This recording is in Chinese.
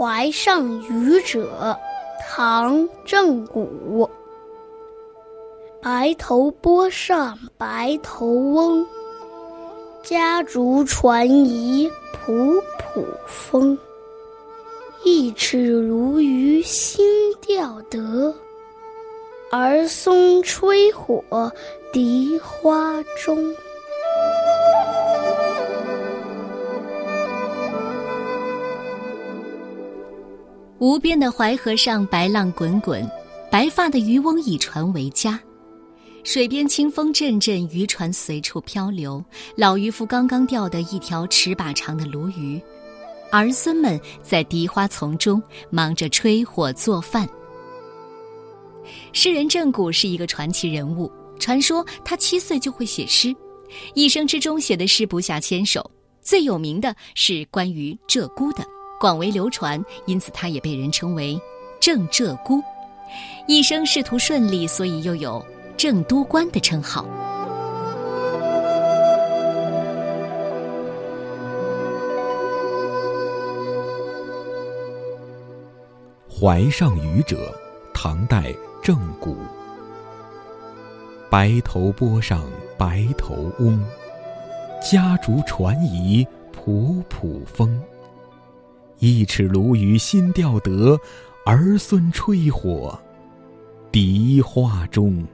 怀上虞者，唐·郑谷。白头波上白头翁，夹竹传遗仆仆风。一尺鲈鱼新钓得，儿孙吹火荻花中。无边的淮河上，白浪滚滚，白发的渔翁以船为家。水边清风阵阵，渔船随处漂流。老渔夫刚刚钓得一条尺把长的鲈鱼。儿孙们在荻花丛中忙着吹火做饭。诗人郑谷是一个传奇人物，传说他七岁就会写诗，一生之中写的诗不下千首。最有名的是关于鹧鸪的，广为流传，因此他也被人称为郑鹧鸪。一生仕途顺利，所以又有郑都官的称号。怀上渔者，唐代郑谷。白头波上白头翁，家竹传遗仆仆风。一尺鲈鱼新钓得，儿孙吹火荻花中。